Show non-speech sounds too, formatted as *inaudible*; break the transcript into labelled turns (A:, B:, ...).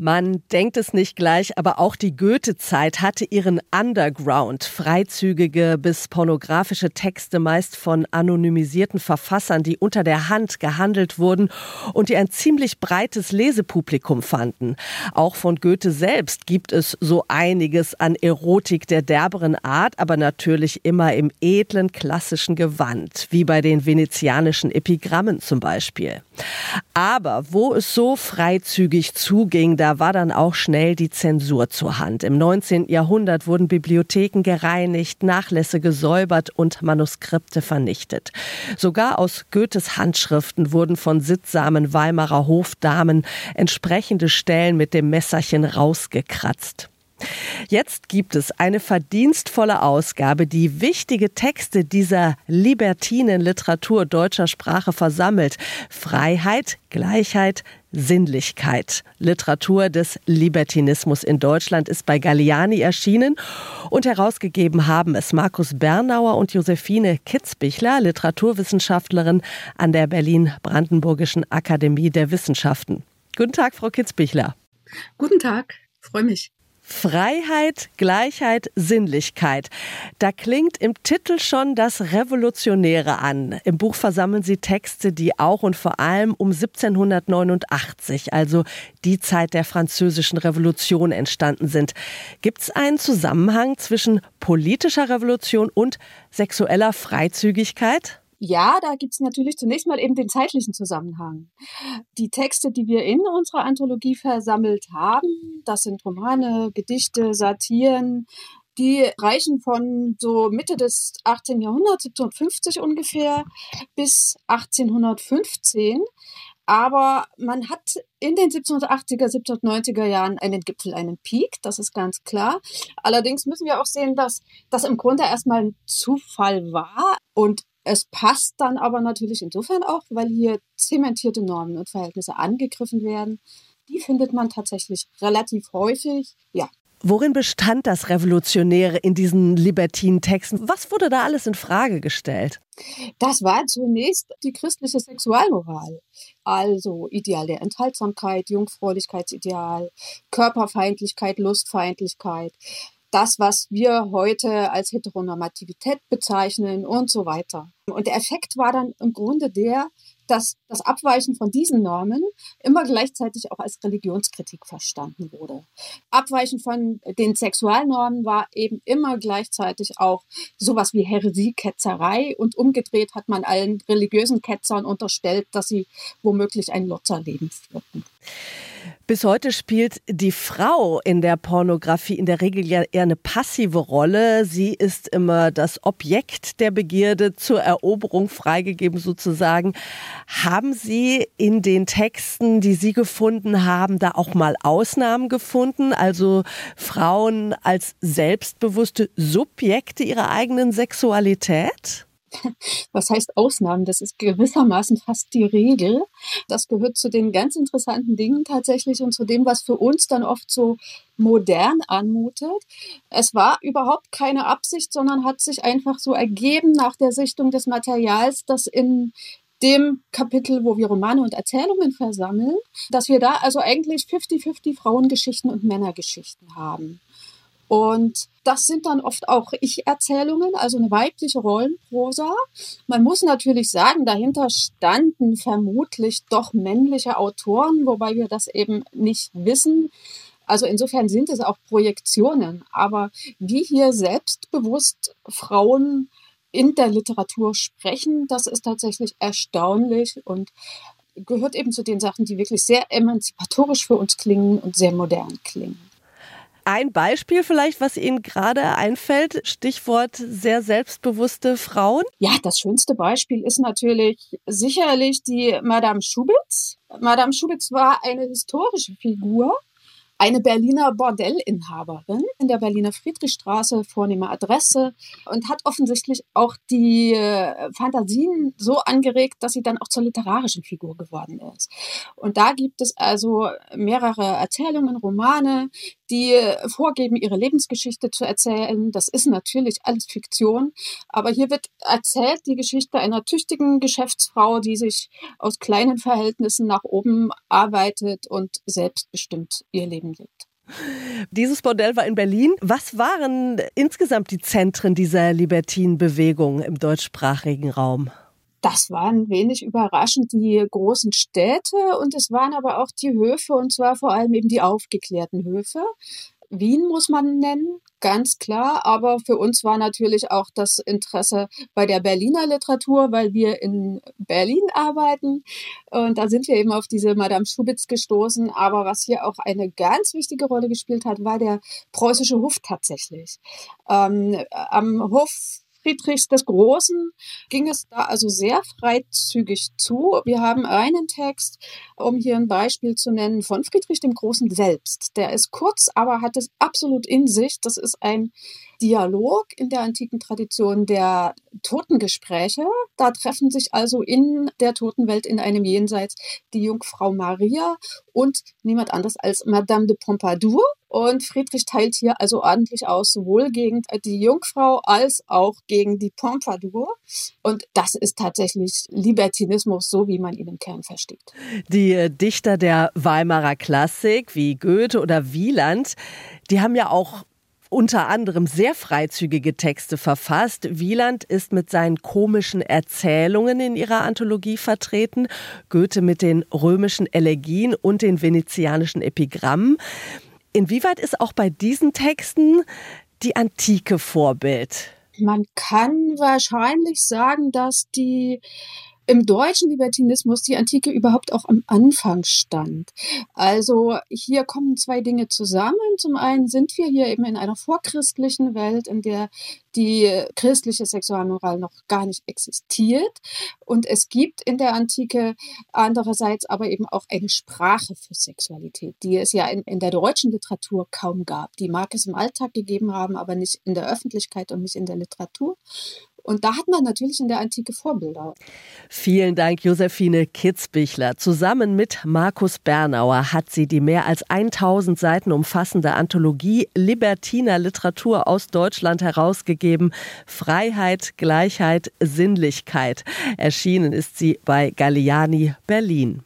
A: man denkt es nicht gleich, aber auch die Goethe-Zeit hatte ihren Underground. Freizügige bis pornografische Texte meist von anonymisierten Verfassern, die unter der Hand gehandelt wurden und die ein ziemlich breites Lesepublikum fanden. Auch von Goethe selbst gibt es so einiges an Erotik der derberen Art, aber natürlich immer im edlen klassischen Gewand, wie bei den venezianischen Epigrammen zum Beispiel. Aber wo es so freizügig zuging, da war dann auch schnell die Zensur zur Hand. Im 19. Jahrhundert wurden Bibliotheken gereinigt, Nachlässe gesäubert und Manuskripte vernichtet. Sogar aus Goethes Handschriften wurden von sittsamen Weimarer Hofdamen entsprechende Stellen mit dem Messerchen rausgekratzt. Jetzt gibt es eine verdienstvolle Ausgabe, die wichtige Texte dieser libertinen Literatur deutscher Sprache versammelt. Freiheit, Gleichheit, Sinnlichkeit. Literatur des Libertinismus in Deutschland ist bei Galliani erschienen und herausgegeben haben es Markus Bernauer und Josephine Kitzbichler, Literaturwissenschaftlerin an der Berlin-Brandenburgischen Akademie der Wissenschaften. Guten Tag, Frau Kitzbichler.
B: Guten Tag, freue mich.
A: Freiheit, Gleichheit, Sinnlichkeit. Da klingt im Titel schon das Revolutionäre an. Im Buch versammeln Sie Texte, die auch und vor allem um 1789, also die Zeit der französischen Revolution entstanden sind. Gibt es einen Zusammenhang zwischen politischer Revolution und sexueller Freizügigkeit?
B: Ja, da gibt's natürlich zunächst mal eben den zeitlichen Zusammenhang. Die Texte, die wir in unserer Anthologie versammelt haben, das sind Romane, Gedichte, Satiren, die reichen von so Mitte des 18. Jahrhunderts, 1750 ungefähr, bis 1815. Aber man hat in den 1780er, 1790er Jahren einen Gipfel, einen Peak, das ist ganz klar. Allerdings müssen wir auch sehen, dass das im Grunde erstmal ein Zufall war und es passt dann aber natürlich insofern auch, weil hier zementierte Normen und Verhältnisse angegriffen werden. Die findet man tatsächlich relativ häufig. Ja.
A: Worin bestand das Revolutionäre in diesen libertinen Texten? Was wurde da alles in Frage gestellt?
B: Das war zunächst die christliche Sexualmoral. Also Ideal der Enthaltsamkeit, Jungfräulichkeitsideal, Körperfeindlichkeit, Lustfeindlichkeit das, was wir heute als Heteronormativität bezeichnen und so weiter. Und der Effekt war dann im Grunde der, dass das Abweichen von diesen Normen immer gleichzeitig auch als Religionskritik verstanden wurde. Abweichen von den Sexualnormen war eben immer gleichzeitig auch sowas wie Häresie, Ketzerei und umgedreht hat man allen religiösen Ketzern unterstellt, dass sie womöglich ein Lotzerleben führten.
A: Bis heute spielt die Frau in der Pornografie in der Regel ja eher eine passive Rolle. Sie ist immer das Objekt der Begierde zur Eroberung freigegeben sozusagen. Haben Sie in den Texten, die Sie gefunden haben, da auch mal Ausnahmen gefunden? Also Frauen als selbstbewusste Subjekte ihrer eigenen Sexualität? *laughs*
B: was heißt Ausnahmen? Das ist gewissermaßen fast die Regel. Das gehört zu den ganz interessanten Dingen tatsächlich und zu dem, was für uns dann oft so modern anmutet. Es war überhaupt keine Absicht, sondern hat sich einfach so ergeben nach der Sichtung des Materials, das in dem Kapitel, wo wir Romane und Erzählungen versammeln, dass wir da also eigentlich 50-50 Frauengeschichten und Männergeschichten haben. Und das sind dann oft auch Ich-Erzählungen, also eine weibliche Rollenprosa. Man muss natürlich sagen, dahinter standen vermutlich doch männliche Autoren, wobei wir das eben nicht wissen. Also insofern sind es auch Projektionen. Aber wie hier selbstbewusst Frauen in der Literatur sprechen, das ist tatsächlich erstaunlich und gehört eben zu den Sachen, die wirklich sehr emanzipatorisch für uns klingen und sehr modern klingen.
A: Ein Beispiel vielleicht, was Ihnen gerade einfällt, Stichwort sehr selbstbewusste Frauen?
B: Ja, das schönste Beispiel ist natürlich sicherlich die Madame Schubitz. Madame Schubitz war eine historische Figur, eine Berliner Bordellinhaberin in der Berliner Friedrichstraße, vornehme Adresse und hat offensichtlich auch die äh, Fantasien so angeregt, dass sie dann auch zur literarischen Figur geworden ist. Und da gibt es also mehrere Erzählungen, Romane, die vorgeben, ihre Lebensgeschichte zu erzählen. Das ist natürlich alles Fiktion, aber hier wird erzählt die Geschichte einer tüchtigen Geschäftsfrau, die sich aus kleinen Verhältnissen nach oben arbeitet und selbstbestimmt ihr Leben lebt.
A: Dieses Bordell war in Berlin. Was waren insgesamt die Zentren dieser Libertinenbewegung im deutschsprachigen Raum?
B: Das waren wenig überraschend die großen Städte und es waren aber auch die Höfe und zwar vor allem eben die aufgeklärten Höfe. Wien muss man nennen, ganz klar. Aber für uns war natürlich auch das Interesse bei der Berliner Literatur, weil wir in Berlin arbeiten. Und da sind wir eben auf diese Madame Schubitz gestoßen. Aber was hier auch eine ganz wichtige Rolle gespielt hat, war der preußische Hof tatsächlich. Ähm, am Hof Friedrichs des Großen ging es da also sehr freizügig zu. Wir haben einen Text, um hier ein Beispiel zu nennen, von Friedrich dem Großen selbst. Der ist kurz, aber hat es absolut in sich. Das ist ein Dialog in der antiken Tradition der Totengespräche. Da treffen sich also in der Totenwelt in einem Jenseits die Jungfrau Maria und niemand anders als Madame de Pompadour. Und Friedrich teilt hier also ordentlich aus, sowohl gegen die Jungfrau als auch gegen die Pompadour. Und das ist tatsächlich Libertinismus, so wie man ihn im Kern versteht.
A: Die Dichter der Weimarer Klassik wie Goethe oder Wieland, die haben ja auch unter anderem sehr freizügige Texte verfasst. Wieland ist mit seinen komischen Erzählungen in ihrer Anthologie vertreten, Goethe mit den römischen Elegien und den venezianischen Epigrammen. Inwieweit ist auch bei diesen Texten die Antike Vorbild?
B: Man kann wahrscheinlich sagen, dass die im deutschen Libertinismus die Antike überhaupt auch am Anfang stand. Also hier kommen zwei Dinge zusammen. Zum einen sind wir hier eben in einer vorchristlichen Welt, in der die christliche Sexualmoral noch gar nicht existiert. Und es gibt in der Antike andererseits aber eben auch eine Sprache für Sexualität, die es ja in, in der deutschen Literatur kaum gab. Die mag es im Alltag gegeben haben, aber nicht in der Öffentlichkeit und nicht in der Literatur. Und da hat man natürlich in der Antike Vorbilder.
A: Vielen Dank, Josephine Kitzbichler. Zusammen mit Markus Bernauer hat sie die mehr als 1000 Seiten umfassende Anthologie Libertiner Literatur aus Deutschland herausgegeben. Freiheit, Gleichheit, Sinnlichkeit. Erschienen ist sie bei Galliani Berlin.